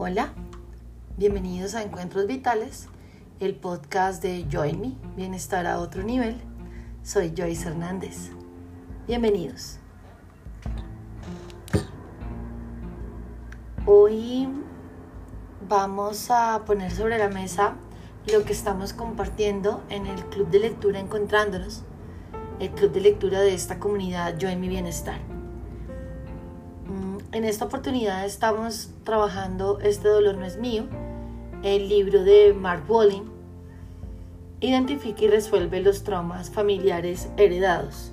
Hola, bienvenidos a Encuentros Vitales, el podcast de Join Me, Bienestar a otro nivel. Soy Joyce Hernández. Bienvenidos. Hoy vamos a poner sobre la mesa lo que estamos compartiendo en el club de lectura Encontrándonos, el club de lectura de esta comunidad Join Me Bienestar. En esta oportunidad estamos trabajando Este dolor no es mío, el libro de Mark Walling. Identifica y resuelve los traumas familiares heredados.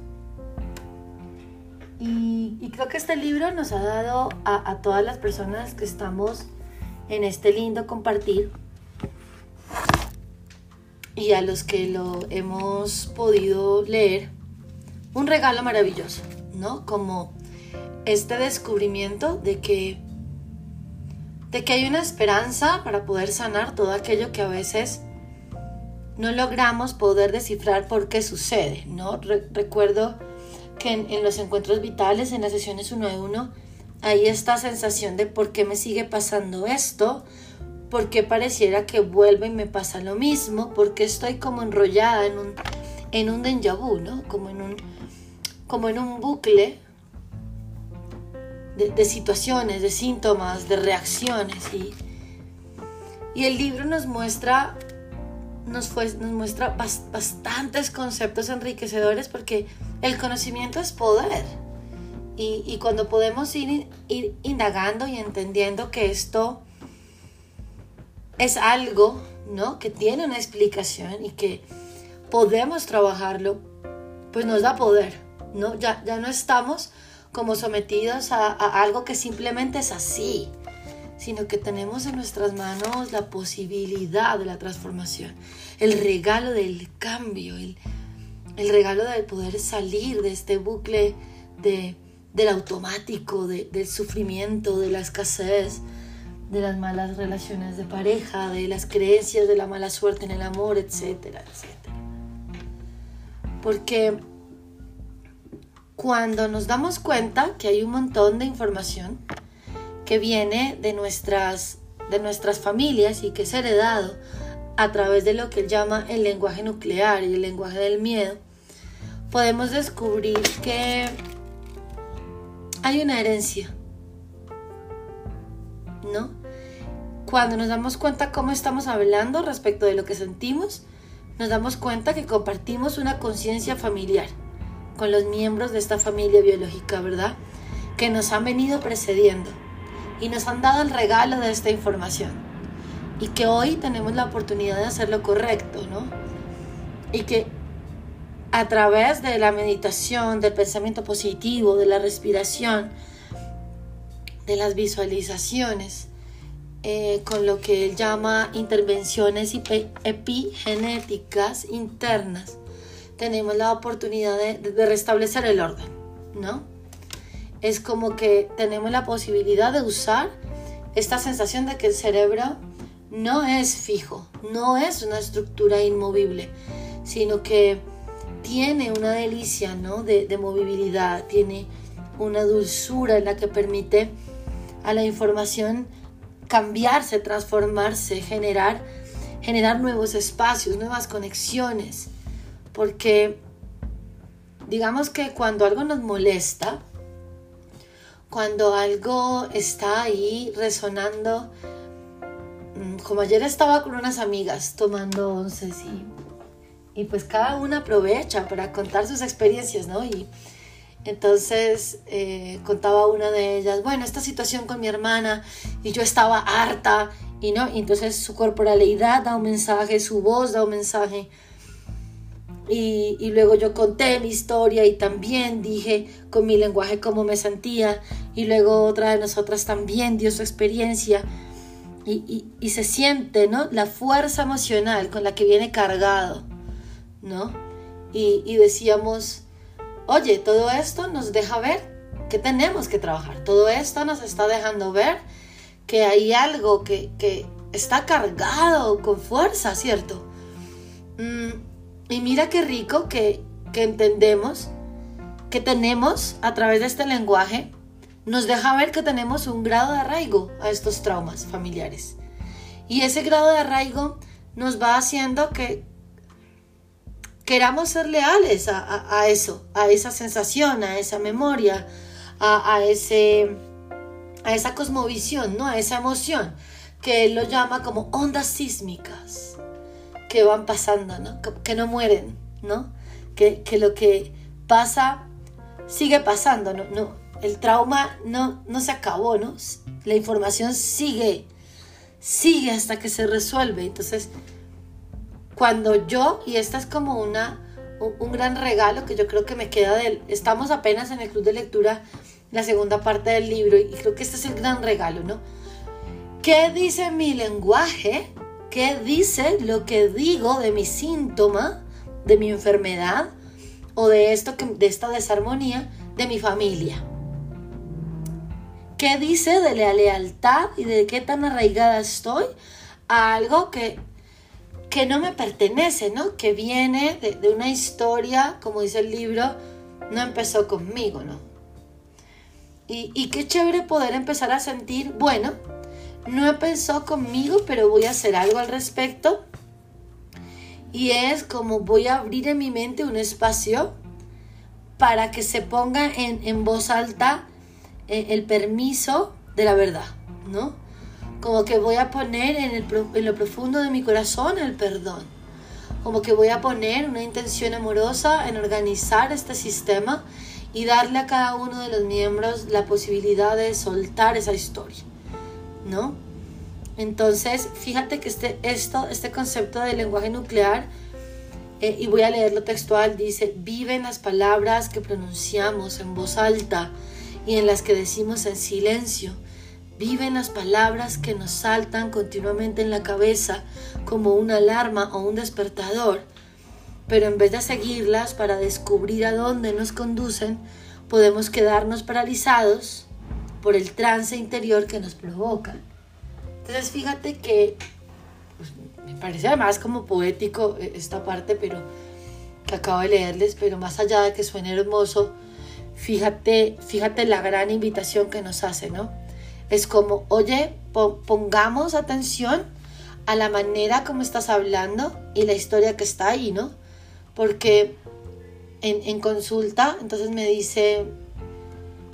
Y, creo que este libro nos ha dado a, a todas las personas que estamos en este lindo compartir y a los que lo hemos podido leer un regalo maravilloso, ¿no? Como este descubrimiento de que de que hay una esperanza para poder sanar todo aquello que a veces no logramos poder descifrar por qué sucede, ¿no? recuerdo que en, los encuentros vitales, en las sesiones uno de uno, hay esta sensación de por qué me sigue pasando esto, por qué pareciera que vuelve y me pasa lo mismo, por qué estoy como enrollada en un, en un ¿no? Como en un, como en un bucle de, situaciones, de síntomas, de reacciones. Y, y el libro nos muestra, nos, fue, nos muestra bastantes conceptos enriquecedores porque el conocimiento es poder. Y, y cuando podemos ir, ir indagando y entendiendo que esto es algo ¿no? que tiene una explicación y que podemos trabajarlo, pues nos da poder. ¿no? Ya, ya no estamos como sometidos a, algo que simplemente es así, sino que tenemos en nuestras manos la posibilidad de la transformación, el regalo del cambio, el, regalo de poder salir de este bucle de, del automático, del sufrimiento, de la escasez, de las malas relaciones de pareja, de las creencias de la mala suerte en el amor, etcétera, etcétera. Porque cuando nos damos cuenta que hay un montón de información que viene de nuestras, de nuestras familias y que es heredado a través de lo que él llama el lenguaje nuclear y el lenguaje del miedo, podemos descubrir que hay una herencia, ¿no? Cuando nos damos cuenta cómo estamos hablando respecto de lo que sentimos, nos damos cuenta que compartimos una conciencia familiar con los miembros de esta familia biológica, ¿verdad? Que nos han venido precediendo y nos han dado el regalo de esta información. Y que hoy tenemos la oportunidad de hacer lo correcto, ¿no? Y que a través de la meditación, del pensamiento positivo, de la respiración, de las visualizaciones, eh, con lo que él llama intervenciones epigenéticas internas, tenemos la oportunidad de, restablecer el orden, ¿no? Es como que tenemos la posibilidad de usar esta sensación de que el cerebro no es fijo, no es una estructura inmovible, sino que tiene una delicia ¿no? de, de, movilidad, tiene una dulzura en la que permite a la información cambiarse, transformarse, generar, generar nuevos espacios, nuevas conexiones porque digamos que cuando algo nos molesta, cuando algo está ahí resonando, mm, como ayer estaba con unas amigas tomando once y, y pues cada una aprovecha para contar sus experiencias, ¿no? Y entonces eh, contaba una de ellas, bueno, esta situación con mi hermana y yo estaba harta y no, entonces su corporalidad da un mensaje, su voz da un mensaje y, luego yo conté mi historia y también dije con mi lenguaje cómo me sentía y luego otra de nosotras también dio su experiencia y, y, se siente ¿no? la fuerza emocional con la que viene cargado ¿no? Y, y decíamos oye todo esto nos deja ver que tenemos que trabajar todo esto nos está dejando ver que hay algo que, que está cargado con fuerza cierto mm, y mira qué rico que, entendemos que tenemos a través de este lenguaje nos deja ver que tenemos un grado de arraigo a estos traumas familiares. Y ese grado de arraigo nos va haciendo que queramos ser leales a, eso, a esa sensación, a esa memoria, a, ese, a esa cosmovisión, ¿no? a esa emoción, que él lo llama como ondas sísmicas que van pasando, ¿no? que, no mueren, ¿no? Que, lo que pasa sigue pasando, ¿no? no el trauma no, no se acabó, ¿no? La información sigue, sigue hasta que se resuelve. Entonces, cuando yo, y esta es como una, un, gran regalo que yo creo que me queda del, estamos apenas en el club de lectura, la segunda parte del libro, y creo que este es el gran regalo, ¿no? ¿Qué dice mi lenguaje? ¿Qué dice lo que digo de mi síntoma, de mi enfermedad o de, esto de esta desarmonía de mi familia? ¿Qué dice de la lealtad y de qué tan arraigada estoy a algo que, que no me pertenece, ¿no? Que viene de, una historia, como dice el libro, no empezó conmigo, ¿no? Y, y, qué chévere poder empezar a sentir, bueno, no empezó conmigo, pero voy a hacer algo al respecto. Y es como voy a abrir en mi mente un espacio para que se ponga en, en voz alta eh, el permiso de la verdad, ¿no? Como que voy a poner en, el, en lo profundo de mi corazón el perdón. Como que voy a poner una intención amorosa en organizar este sistema y darle a cada uno de los miembros la posibilidad de soltar esa historia, ¿no? Entonces, fíjate que este, esto, este concepto del lenguaje nuclear, eh, y voy a leerlo textual, dice, viven las palabras que pronunciamos en voz alta y en las que decimos en silencio. Viven las palabras que nos saltan continuamente en la cabeza como una alarma o un despertador, pero en vez de seguirlas para descubrir a dónde nos conducen, podemos quedarnos paralizados por el trance interior que nos provoca. Entonces fíjate que pues, me parece además como poético eh, esta parte, pero que acabo de leerles, pero más allá de que suene hermoso, fíjate, fíjate la gran invitación que nos hace, ¿no? Es como, oye, pongamos atención a la manera como estás hablando y la historia que está ahí, ¿no? Porque en, en consulta, entonces me dice,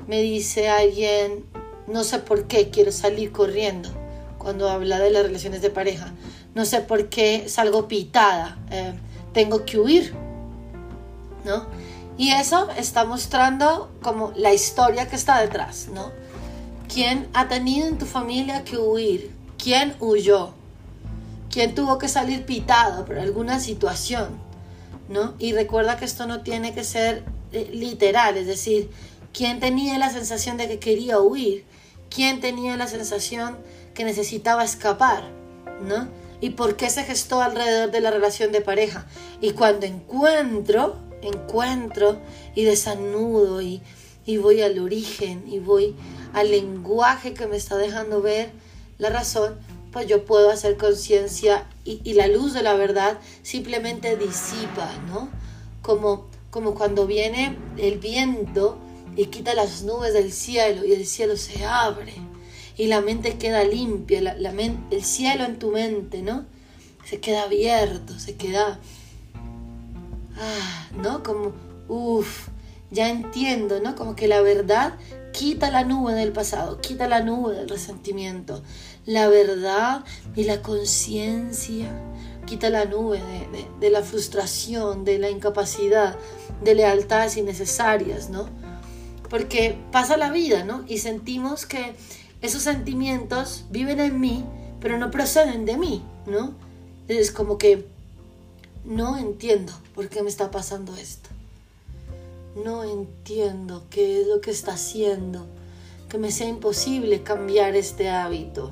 me dice alguien, no sé por qué quiero salir corriendo cuando habla de las relaciones de pareja. No sé por qué salgo pitada, eh, tengo que huir, ¿no? Y eso está mostrando como la historia que está detrás, ¿no? ¿Quién ha tenido en tu familia que huir? ¿Quién huyó? ¿Quién tuvo que salir pitado por alguna situación? ¿No? Y recuerda que esto no tiene que ser eh, literal, es decir, ¿quién tenía la sensación de que quería huir? ¿Quién tenía la sensación que necesitaba escapar? ¿No? ¿Y por qué se gestó alrededor de la relación de pareja? Y cuando encuentro encuentro y desanudo y, voy al origen y voy al lenguaje que me está dejando ver la razón, pues yo puedo hacer conciencia y, la luz de la verdad simplemente disipa, ¿no? Como, como cuando viene el viento y quita las nubes del cielo y el cielo se abre y la mente queda limpia, la, el cielo en tu mente, ¿no? Se queda abierto, se queda ah, ¿no? Como, uff, ya entiendo, ¿no? Como que la verdad quita la nube del pasado, quita la nube del resentimiento. La verdad y la conciencia quita la nube de, de, la frustración, de la incapacidad, de lealtades innecesarias, ¿no? Porque pasa la vida, ¿no? Y sentimos que esos sentimientos viven en mí, pero no proceden de mí, ¿no? Es como que no entiendo por qué me está pasando esto. No entiendo qué es lo que está haciendo que me sea imposible cambiar este hábito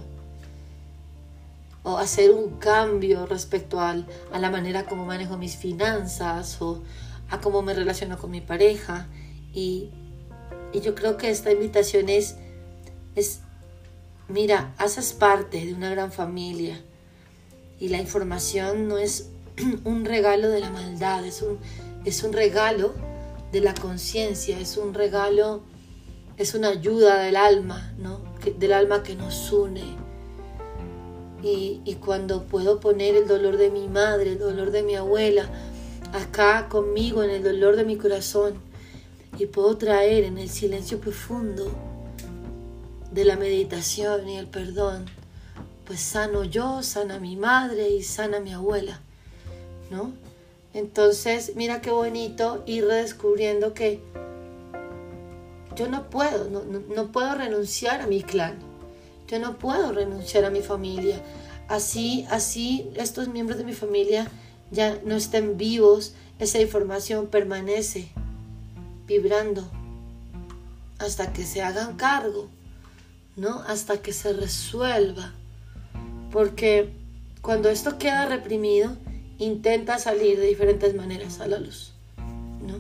o hacer un cambio respecto al, a la manera como manejo mis finanzas o a cómo me relaciono con mi pareja. Y, y yo creo que esta invitación es, es, mira, haces parte de una gran familia y la información no es un regalo de la maldad, es un, es un regalo de la conciencia, es un regalo es una ayuda del alma, ¿no? del alma que nos une. Y, y cuando puedo poner el dolor de mi madre, el dolor de mi abuela, acá conmigo en el dolor de mi corazón, y puedo traer en el silencio profundo de la meditación y el perdón, pues sano yo, sana mi madre y sana mi abuela, ¿no? Entonces, mira qué bonito ir redescubriendo que yo no puedo, no, puedo renunciar a mi clan, yo no puedo renunciar a mi familia. Así, así estos miembros de mi familia ya no estén vivos, esa información permanece vibrando hasta que se hagan cargo, ¿no? Hasta que se resuelva. Porque cuando esto queda reprimido, intenta salir de diferentes maneras a la luz. ¿no?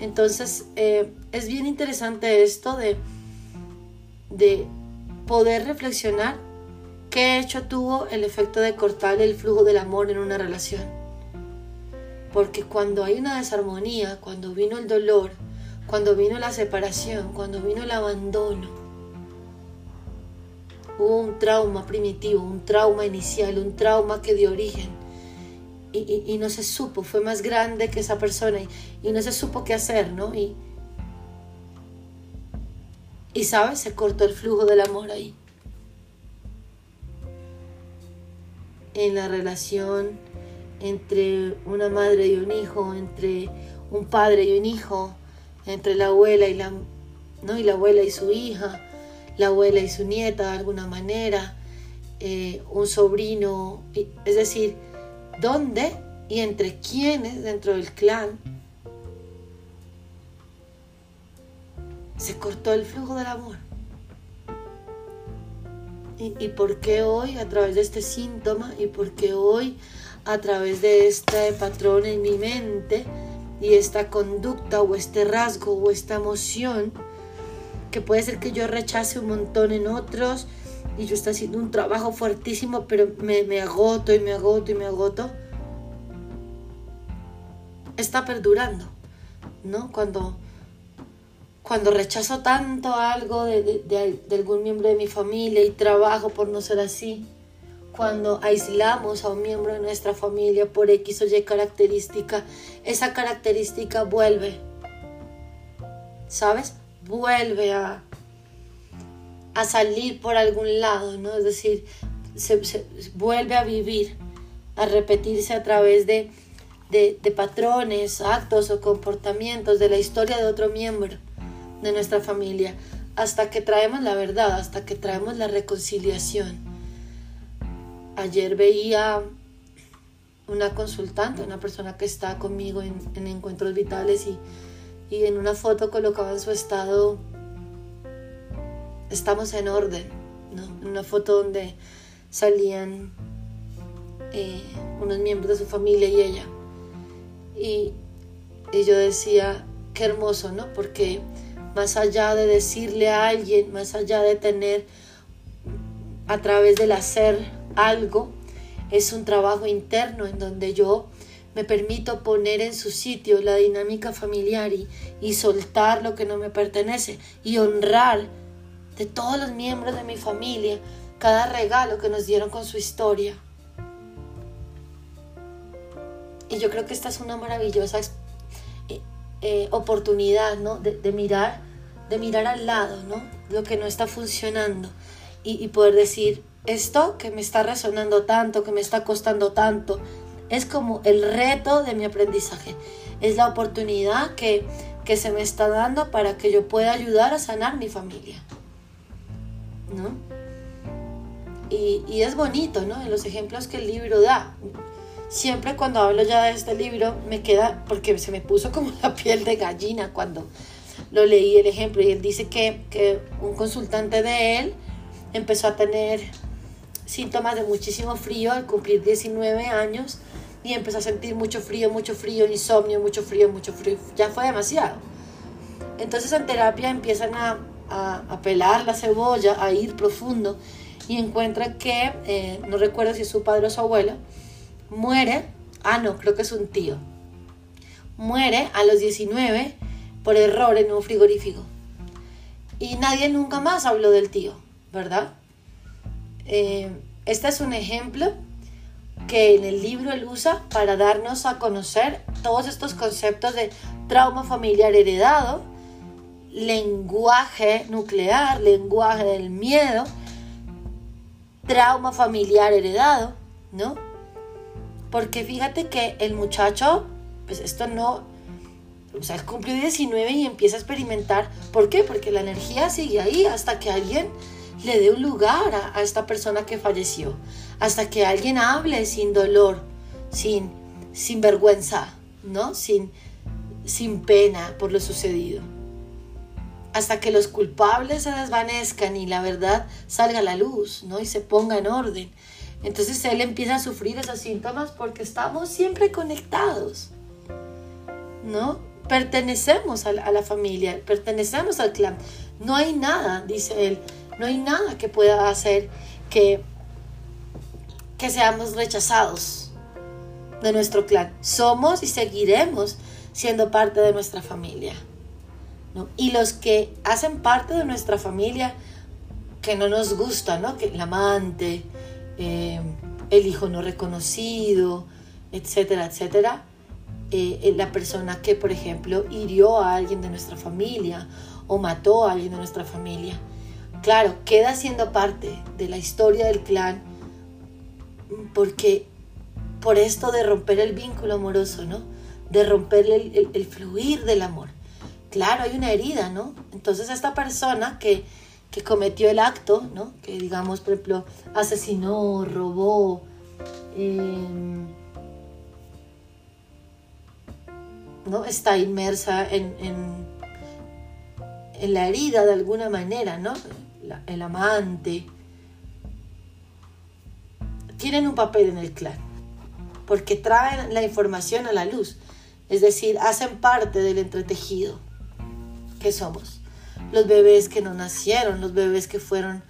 Entonces, eh, es bien interesante esto de, de poder reflexionar qué hecho tuvo el efecto de cortar el flujo del amor en una relación. Porque cuando hay una desarmonía, cuando vino el dolor, cuando vino la separación, cuando vino el abandono, hubo un trauma primitivo, un trauma inicial, un trauma que dio origen y, no se supo, fue más grande que esa persona y, no se supo qué hacer, ¿no? Y, y sabes, se cortó el flujo del amor ahí. En la relación entre una madre y un hijo, entre un padre y un hijo, entre la abuela y la, ¿no? y la abuela y su hija, la abuela y su nieta de alguna manera, eh, un sobrino, es decir, dónde y entre quiénes dentro del clan se cortó el flujo del amor. ¿Y, por qué hoy a través de este síntoma y por qué hoy a través de este patrón en mi mente y esta conducta o este rasgo o esta emoción que puede ser que yo rechace un montón en otros y yo estoy haciendo un trabajo fuertísimo, pero me, agoto y me agoto y me agoto, está perdurando, ¿no? Cuando, cuando rechazo tanto algo de, de, algún miembro de mi familia y trabajo por no ser así, cuando aislamos a un miembro de nuestra familia por X o Y característica, esa característica vuelve, ¿sabes? Vuelve a, a salir por algún lado, ¿no? Es decir, se, vuelve a vivir, a repetirse a través de, de, de, patrones, actos o comportamientos de la historia de otro miembro de nuestra familia, hasta que traemos la verdad, hasta que traemos la reconciliación. Ayer veía una consultante, una persona que está conmigo en, en encuentros vitales y, y en una foto colocaba en su estado estamos en orden, ¿no? Una foto donde salían eh, unos miembros de su familia y ella. Y, y yo decía, qué hermoso, ¿no? Porque más allá de decirle a alguien, más allá de tener a través del hacer algo, es un trabajo interno en donde yo me permito poner en su sitio la dinámica familiar y, y soltar lo que no me pertenece y honrar de todos los miembros de mi familia, cada regalo que nos dieron con su historia. Y yo creo que esta es una maravillosa eh, eh, oportunidad, ¿no? De, mirar, de mirar al lado, ¿no? Lo que no está funcionando y, y poder decir, esto que me está resonando tanto, que me está costando tanto, es como el reto de mi aprendizaje. Es la oportunidad que, que se me está dando para que yo pueda ayudar a sanar mi familia. ¿no? Y, es bonito, ¿no? En los ejemplos que el libro da. Siempre cuando hablo ya de este libro me queda, porque se me puso como la piel de gallina cuando lo leí el ejemplo. Y él dice que, que un consultante de él empezó a tener síntomas de muchísimo frío al cumplir 19 años y empezó a sentir mucho frío, mucho frío, insomnio, mucho frío, mucho frío. Ya fue demasiado. Entonces en terapia empiezan a a, pelar la cebolla, a ir profundo y encuentra que, eh, no recuerdo si es su padre o su abuelo, muere, ah no, creo que es un tío, muere a los 19 por error en un frigorífico. y nadie nunca más habló del tío, ¿verdad? Eh, este es un ejemplo que en el libro él usa para darnos a conocer todos estos conceptos de trauma familiar heredado, lenguaje nuclear, lenguaje del miedo, trauma familiar heredado, ¿no? Porque fíjate que el muchacho, pues esto no, o sea, cumplió 19 y empieza a experimentar. ¿Por qué? Porque la energía sigue ahí hasta que alguien le dé un lugar a, esta persona que falleció. Hasta que alguien hable sin dolor, sin, sin vergüenza, ¿no? Sin, sin pena por lo sucedido. Hasta que los culpables se desvanezcan y la verdad salga a la luz, ¿no? Y se ponga en orden. Entonces él empieza a sufrir esos síntomas porque estamos siempre conectados, ¿no? Pertenecemos a la, familia, pertenecemos al clan. No hay nada, dice él, no hay nada que pueda hacer que, que seamos rechazados de nuestro clan. Somos y seguiremos siendo parte de nuestra familia. Y los que hacen parte de nuestra familia, que no nos gusta, ¿no? Que el amante, eh, el hijo no reconocido, etcétera, etcétera, eh, la persona que, por ejemplo, hirió a alguien de nuestra familia o mató a alguien de nuestra familia. Claro, queda siendo parte de la historia del clan porque por esto de romper el vínculo amoroso, ¿no? De romper el, fluir del amor. Claro, hay una herida, ¿no? Entonces esta persona que, que cometió el acto, ¿no? Que digamos, por ejemplo, asesinó, robó, em, ¿no? Está inmersa en, en, la herida de alguna manera, ¿no? El amante. Tienen un papel en el clan, porque traen la información a la luz, es decir, hacen parte del entretejido que somos los bebés que no nacieron, los bebés que fueron,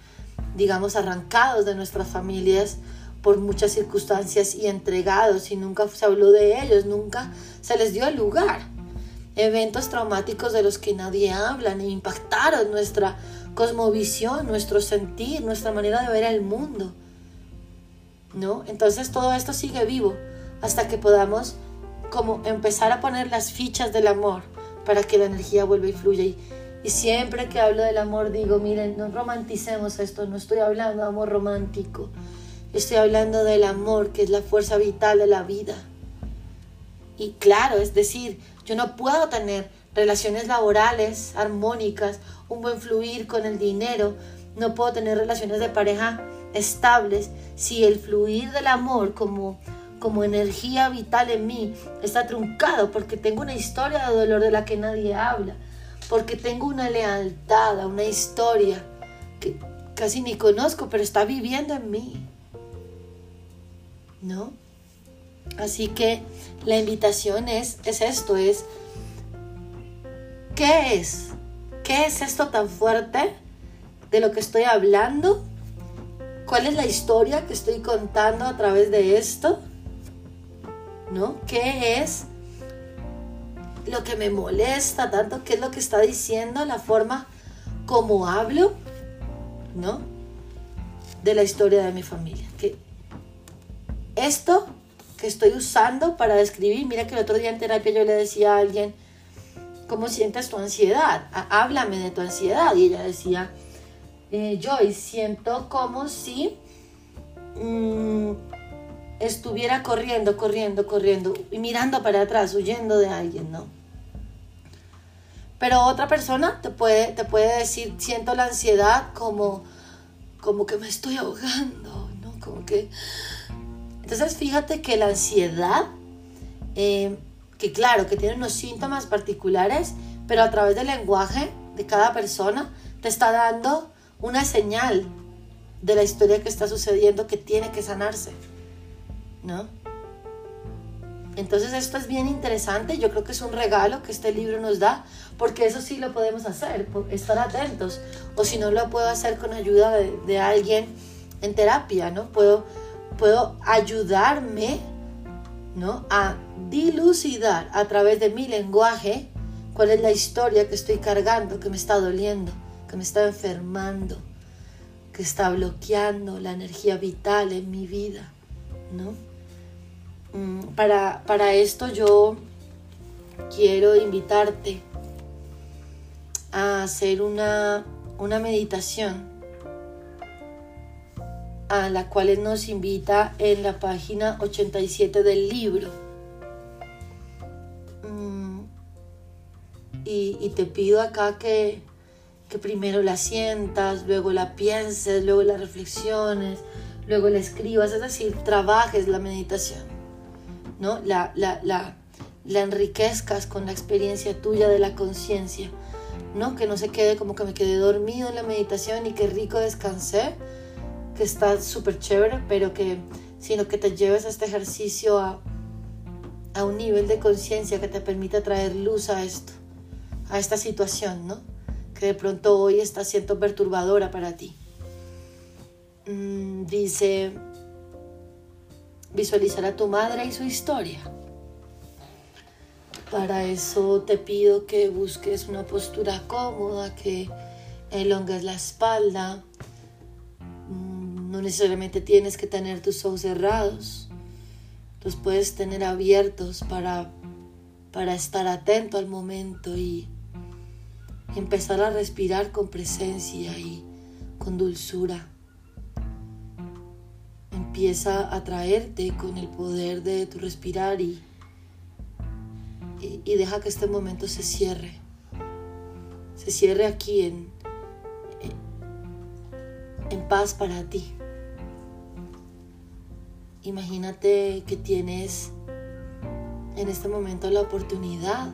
digamos, arrancados de nuestras familias por muchas circunstancias y entregados y nunca se habló de ellos, nunca se les dio lugar. Eventos traumáticos de los que nadie habla e impactaron nuestra cosmovisión, nuestro sentir, nuestra manera de ver el mundo. ¿No? Entonces todo esto sigue vivo hasta que podamos como empezar a poner las fichas del amor para que la energía vuelva y fluya y, y siempre que hablo del amor digo, miren, no romanticemos esto, no estoy hablando de amor romántico, estoy hablando del amor que es la fuerza vital de la vida. Y claro, es decir, yo no puedo tener relaciones laborales armónicas, un buen fluir con el dinero, no puedo tener relaciones de pareja estables si el fluir del amor como como energía vital en mí está truncado porque tengo una historia de dolor de la que nadie habla porque tengo una lealtad a una historia que casi ni conozco, pero está viviendo en mí. ¿No? Así que la invitación es, es esto, es, ¿qué es? ¿Qué es esto tan fuerte de lo que estoy hablando? ¿Cuál es la historia que estoy contando a través de esto? ¿No? ¿Qué es lo que me molesta tanto, qué es lo que está diciendo, la forma como hablo, ¿no? De la historia de mi familia. Que esto que estoy usando para describir, mira que el otro día en terapia yo le decía a alguien, ¿cómo sientes tu ansiedad? Háblame de tu ansiedad. Y ella decía, eh, Joy, siento como si mm, estuviera corriendo, corriendo, corriendo y mirando para atrás, huyendo de alguien, ¿no? Pero otra persona te puede, te puede decir, siento la ansiedad como, como que me estoy ahogando, ¿no? Como que... Entonces fíjate que la ansiedad, eh, que claro, que tiene unos síntomas particulares, pero a través del lenguaje de cada persona te está dando una señal de la historia que está sucediendo que tiene que sanarse, ¿no? Entonces esto es bien interesante, yo creo que es un regalo que este libro nos da, porque eso sí lo podemos hacer, estar atentos, o si no lo puedo hacer con ayuda de, alguien en terapia, ¿no? Puedo, puedo ayudarme, ¿no? A dilucidar a través de mi lenguaje cuál es la historia que estoy cargando, que me está doliendo que me está enfermando, que está bloqueando la energía vital en mi vida, ¿no? Mm, para, para esto yo quiero invitarte a hacer una, una meditación a la cual nos invita en la página 87 del libro. Y, y te pido acá que, que primero la sientas, luego la pienses, luego la reflexiones, luego la escribas, es decir, trabajes la meditación, ¿no? La, la, la, la enriquezcas con la experiencia tuya de la conciencia, ¿no? Que no se quede como que me quedé dormido en la meditación y qué rico descansé, que está súper chévere, pero que, sino que te lleves a este ejercicio a, a un nivel de conciencia que te permita traer luz a esto, a esta situación, ¿no? que de pronto hoy está siendo perturbadora para ti. Mm, dice, visualizar a tu madre y su historia. Para eso te pido que busques una postura cómoda, que elongues la espalda. Mm, no necesariamente tienes que tener tus ojos cerrados. Los puedes tener abiertos para, para estar atento al momento y empezar a respirar con presencia y con dulzura. Empieza a traerte con el poder de tu respirar y, y, deja que este momento se cierre. Se cierre aquí en, en paz para ti. Imagínate que tienes en este momento la oportunidad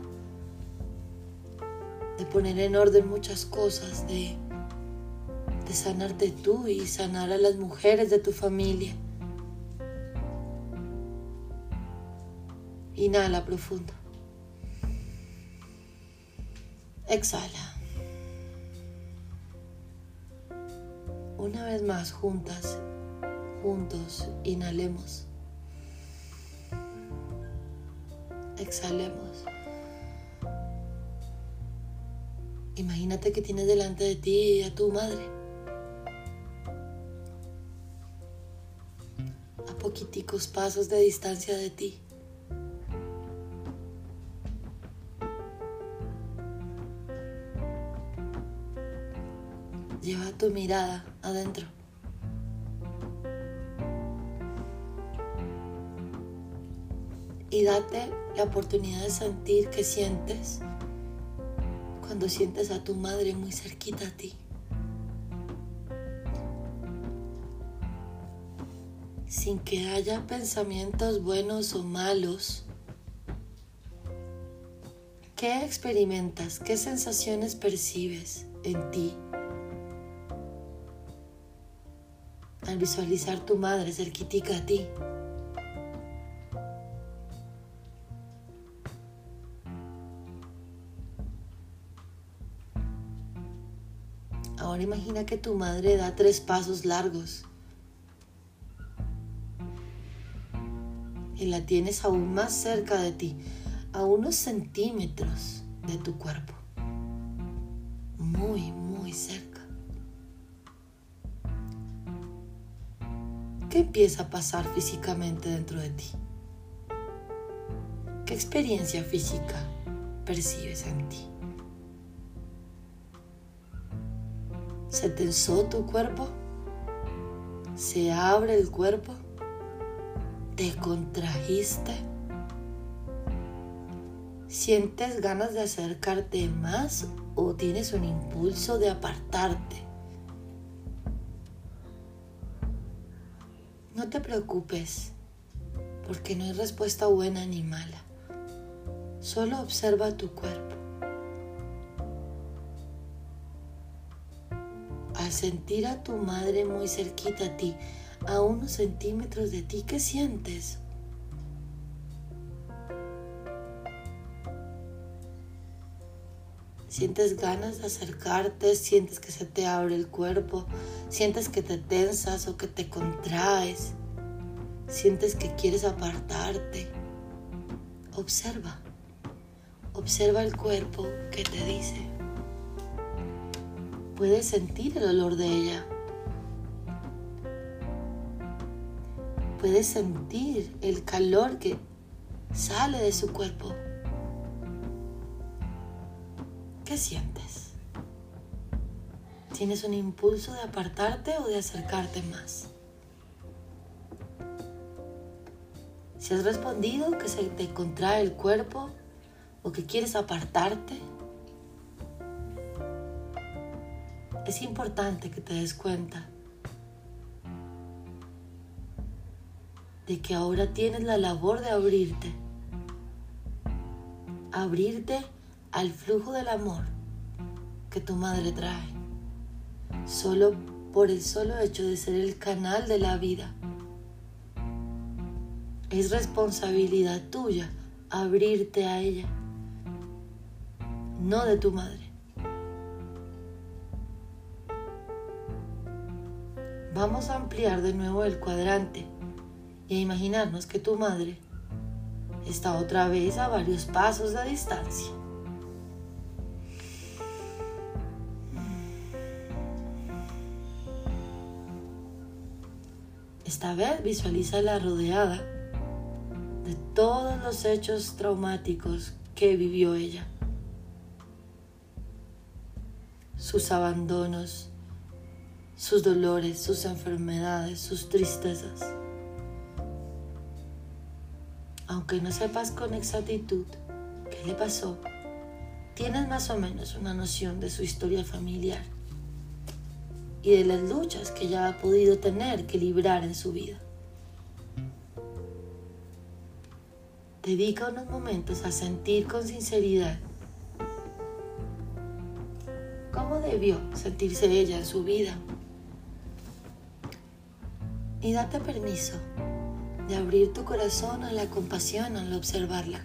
de poner en orden muchas cosas, de, de sanarte tú y sanar a las mujeres de tu familia. Inhala profundo. Exhala. Una vez más, juntas, juntos, inhalemos. Exhalemos. Imagínate que tienes delante de ti a tu madre. A poquiticos pasos de distancia de ti. Lleva tu mirada adentro. Y date la oportunidad de sentir que sientes cuando sientes a tu madre muy cerquita a ti. Sin que haya pensamientos buenos o malos. ¿Qué experimentas? ¿Qué sensaciones percibes en ti? Al visualizar tu madre cerquitica a ti. Imagina que tu madre da tres pasos largos y la tienes aún más cerca de ti, a unos centímetros de tu cuerpo. Muy, muy cerca. ¿Qué empieza a pasar físicamente dentro de ti? ¿Qué experiencia física percibes en ti? ¿Se tensó tu cuerpo? ¿Se abre el cuerpo? ¿Te contrajiste? ¿Sientes ganas de acercarte más o tienes un impulso de apartarte? No te preocupes, porque no hay respuesta buena ni mala. Solo observa tu cuerpo. Sentir a tu madre muy cerquita a ti, a unos centímetros de ti, ¿qué sientes? Sientes ganas de acercarte, sientes que se te abre el cuerpo, sientes que te tensas o que te contraes, sientes que quieres apartarte. Observa, observa el cuerpo que te dice puedes sentir el olor de ella. Puedes sentir el calor que sale de su cuerpo. ¿Qué sientes? ¿Tienes un impulso de apartarte o de acercarte más? Si has respondido que se te contrae el cuerpo o que quieres apartarte, es importante que te des cuenta de que ahora tienes la labor de abrirte, abrirte al flujo del amor que tu madre trae, solo por el solo hecho de ser el canal de la vida. Es responsabilidad tuya abrirte a ella, no de tu madre. Vamos a ampliar de nuevo el cuadrante y a imaginarnos que tu madre está otra vez a varios pasos de distancia. Esta vez visualiza la rodeada de todos los hechos traumáticos que vivió ella. Sus abandonos, sus dolores, sus enfermedades, sus tristezas. Aunque no sepas con exactitud qué le pasó, tienes más o menos una noción de su historia familiar y de las luchas que ella ha podido tener que librar en su vida. Dedica unos momentos a sentir con sinceridad cómo debió sentirse ella en su vida y date permiso de abrir tu corazón a la compasión al observarla.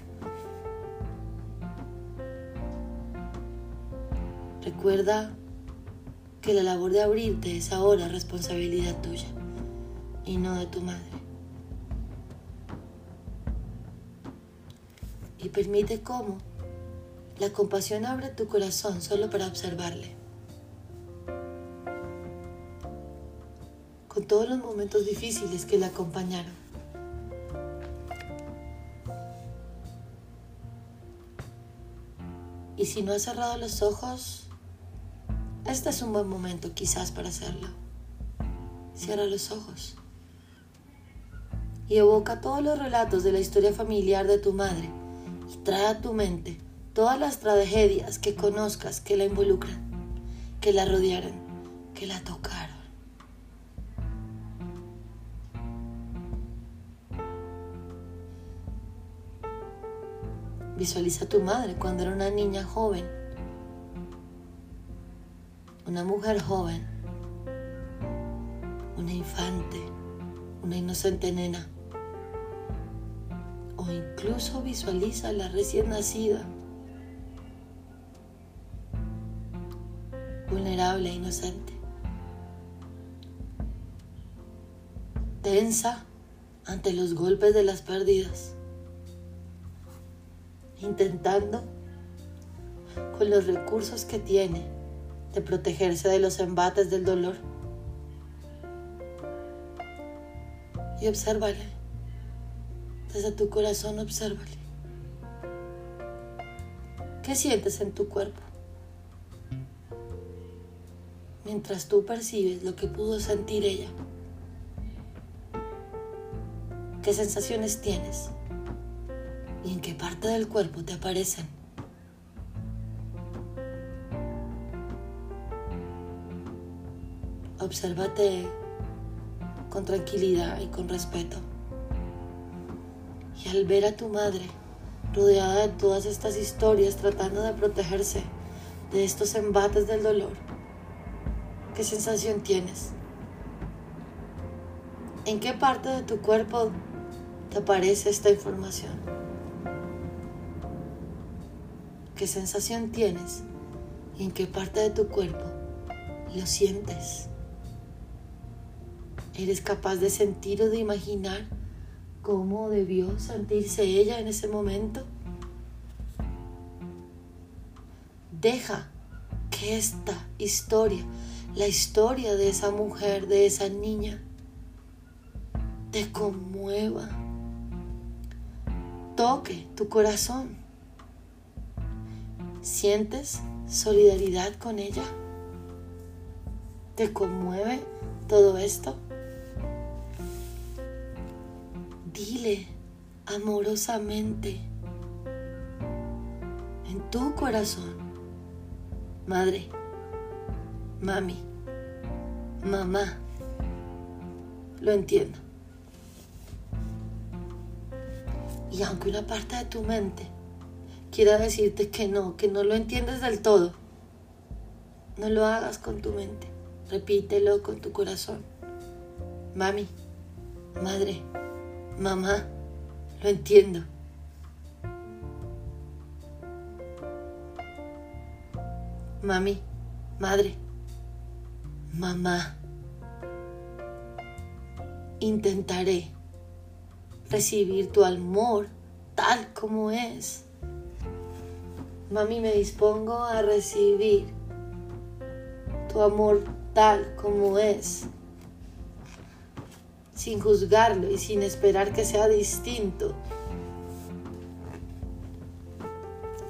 Recuerda que la labor de abrirte es ahora responsabilidad tuya y no de tu madre. Y permite cómo la compasión abre tu corazón solo para observarle. Todos los momentos difíciles que la acompañaron. Y si no has cerrado los ojos, este es un buen momento quizás para hacerlo. Cierra los ojos y evoca todos los relatos de la historia familiar de tu madre y trae a tu mente todas las tragedias que conozcas que la involucran, que la rodearon, que la tocaron. Visualiza a tu madre cuando era una niña joven, una mujer joven, una infante, una inocente nena. O incluso visualiza a la recién nacida, vulnerable e inocente. Tensa ante los golpes de las pérdidas intentando con los recursos que tiene de protegerse de los embates del dolor. Y obsérvale. Desde tu corazón, obsérvale. ¿Qué sientes en tu cuerpo? Mientras tú percibes lo que pudo sentir ella. ¿Qué sensaciones tienes? En qué parte del cuerpo te aparecen. Obsérvate con tranquilidad y con respeto. Y al ver a tu madre rodeada de todas estas historias tratando de protegerse de estos embates del dolor, ¿qué sensación tienes? ¿En qué parte de tu cuerpo te aparece esta información? Qué sensación tienes y en qué parte de tu cuerpo lo sientes. ¿Eres capaz de sentir o de imaginar cómo debió sentirse ella en ese momento? Deja que esta historia, la historia de esa mujer, de esa niña, te conmueva, toque tu corazón. ¿Sientes solidaridad con ella? ¿Te conmueve todo esto? Dile amorosamente en tu corazón, madre, mami, mamá, lo entiendo. Y aunque una parte de tu mente quiera decirte que no, que no lo entiendes del todo, no lo hagas con tu mente. Repítelo con tu corazón. Mami, madre, mamá, lo entiendo. Mami, madre, mamá, intentaré recibir tu amor tal como es. Mami, me dispongo a recibir tu amor tal como es, sin juzgarlo y sin esperar que sea distinto.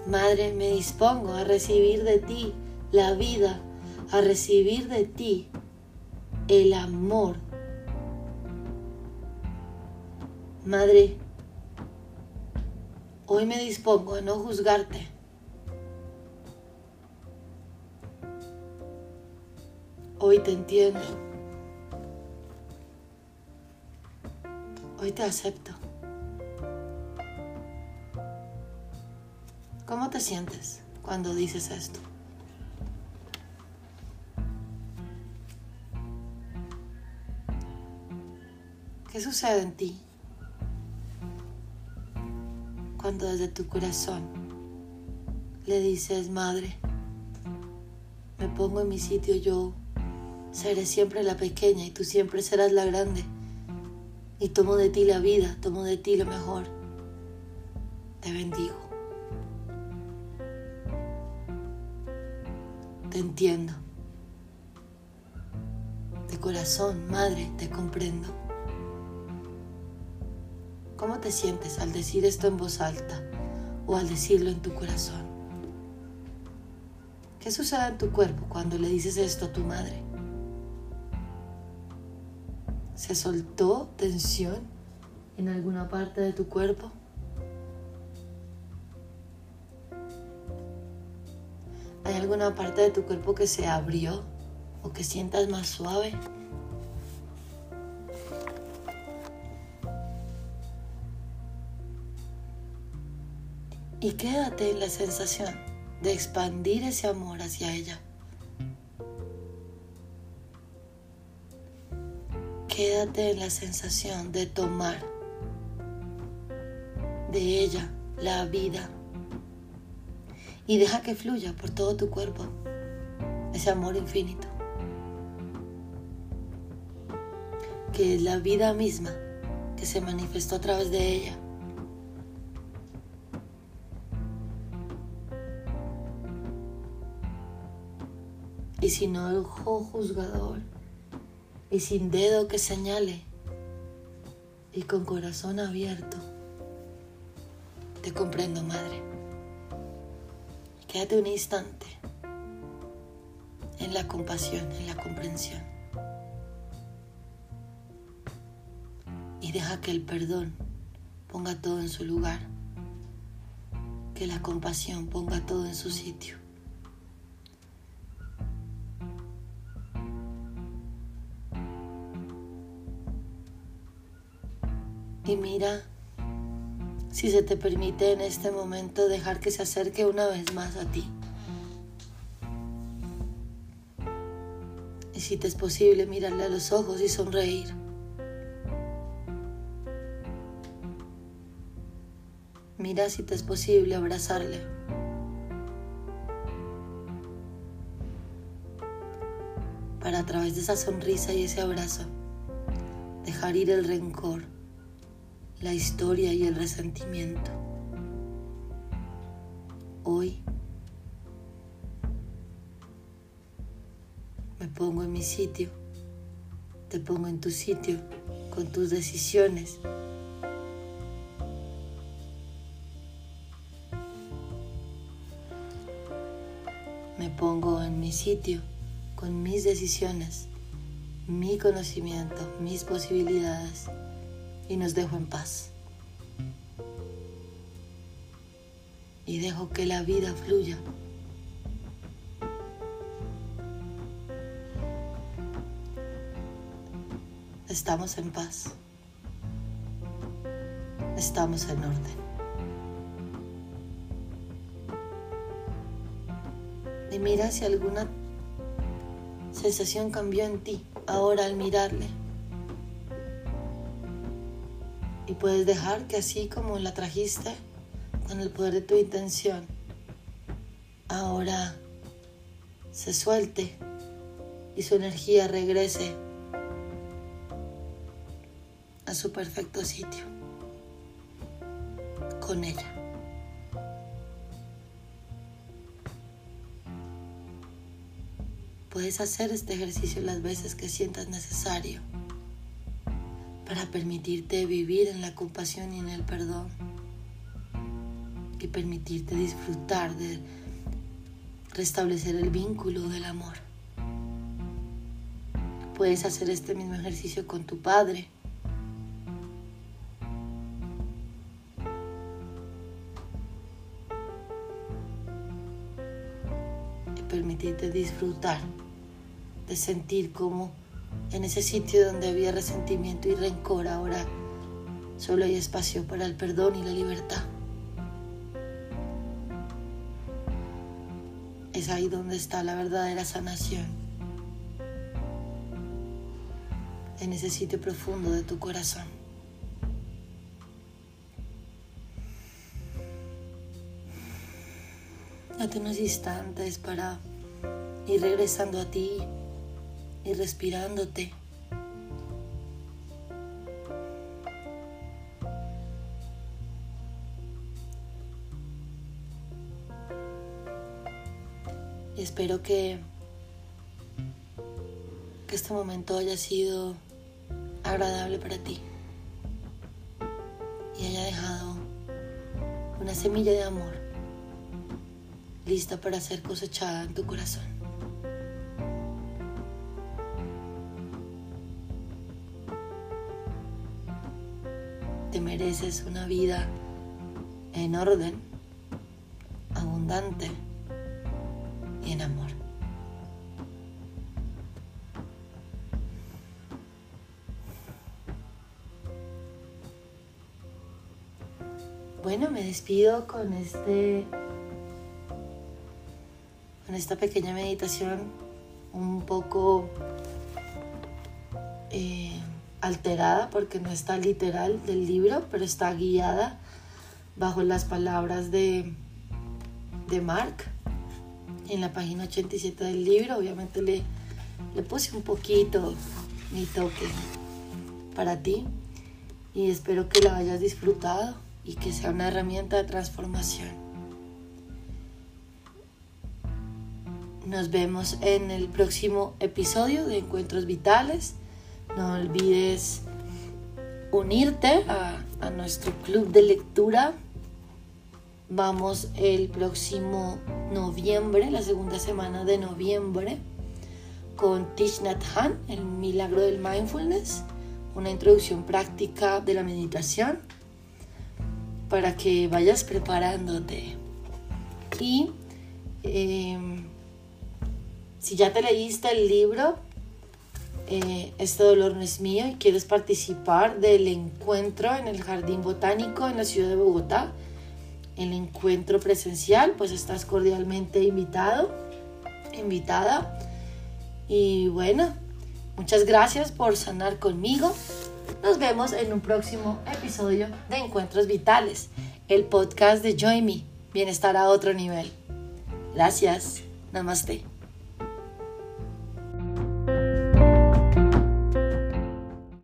Madre, me dispongo a recibir de ti la vida, a recibir de ti el amor. Madre, hoy me dispongo a no juzgarte Hoy te entiendo. Hoy te acepto. ¿Cómo te sientes cuando dices esto? ¿Qué sucede en ti cuando desde tu corazón le dices, madre, me pongo en mi sitio yo Seré siempre la pequeña y tú siempre serás la grande. Y tomo de ti la vida, tomo de ti lo mejor. Te bendigo. Te entiendo. De corazón, madre, te comprendo. ¿Cómo te sientes al decir esto en voz alta o al decirlo en tu corazón? ¿Qué sucede en tu cuerpo cuando le dices esto a tu madre? ¿Se soltó tensión en alguna parte de tu cuerpo? ¿Hay alguna parte de tu cuerpo que se abrió o que sientas más suave? Y quédate en la sensación de expandir ese amor hacia ella. Quédate en la sensación de tomar de ella la vida y deja que fluya por todo tu cuerpo ese amor infinito, que es la vida misma que se manifestó a través de ella. Y si no el ojo juzgador, y sin dedo que señale y con corazón abierto. Te comprendo, Madre. Quédate un instante en la compasión, en la comprensión. Y deja que el perdón ponga todo en su lugar, que la compasión ponga todo en su sitio. Y mira si se te permite en este momento dejar que se acerque una vez más a ti. Y si te es posible mirarle a los ojos y sonreír. Mira si te es posible abrazarle. Para a través de esa sonrisa y ese abrazo dejar ir el rencor la historia y el resentimiento. Hoy Me pongo en mi sitio. Te pongo en tu sitio con tus decisiones. Me pongo en mi sitio con mis decisiones, mi conocimiento, mis posibilidades y nos dejo en paz. Y dejo que la vida fluya. Estamos en paz. Estamos en orden. Y mira si alguna sensación cambió en ti ahora al mirarle. Y puedes dejar que así como la trajiste, con el poder de tu intención, ahora se suelte y su energía regrese a su perfecto sitio con ella. Puedes hacer este ejercicio las veces que sientas necesario para permitirte vivir en la compasión y en el perdón y permitirte disfrutar de restablecer el vínculo del amor. Puedes hacer este mismo ejercicio con tu padre. Y permitirte disfrutar de sentir como en ese sitio donde había resentimiento y rencor ahora solo hay espacio para el perdón y la libertad. Es ahí donde está la verdadera sanación. En ese sitio profundo de tu corazón. Date unos instantes para ir regresando a ti, y respirándote. Espero que, que este momento haya sido agradable para ti y haya dejado una semilla de amor lista para ser cosechada en tu corazón. Mereces una vida en orden, abundante y en amor. Bueno, me despido con este con esta pequeña meditación un poco eh, alterada porque no está literal del libro, pero está guiada bajo las palabras de, de Mark en la página 87 del libro. Obviamente le, le puse un poquito mi toque para ti y espero que la hayas disfrutado y que sea una herramienta de transformación. Nos vemos en el próximo episodio de Encuentros Vitales. No olvides unirte a, nuestro club de lectura. Vamos el próximo noviembre, la segunda semana de noviembre, con Tich Nhat Han, el milagro del mindfulness, una introducción práctica de la meditación para que vayas preparándote. Y em, si ya te leíste el libro, eh, este dolor no es mío y quieres participar del encuentro en el Jardín Botánico en la ciudad de Bogotá, el encuentro presencial, pues estás cordialmente invitado, invitada. Y bueno, muchas gracias por sanar conmigo. Nos vemos en un próximo episodio de Encuentros Vitales, el podcast de Join Me, Bienestar a otro nivel. Gracias. Namaste.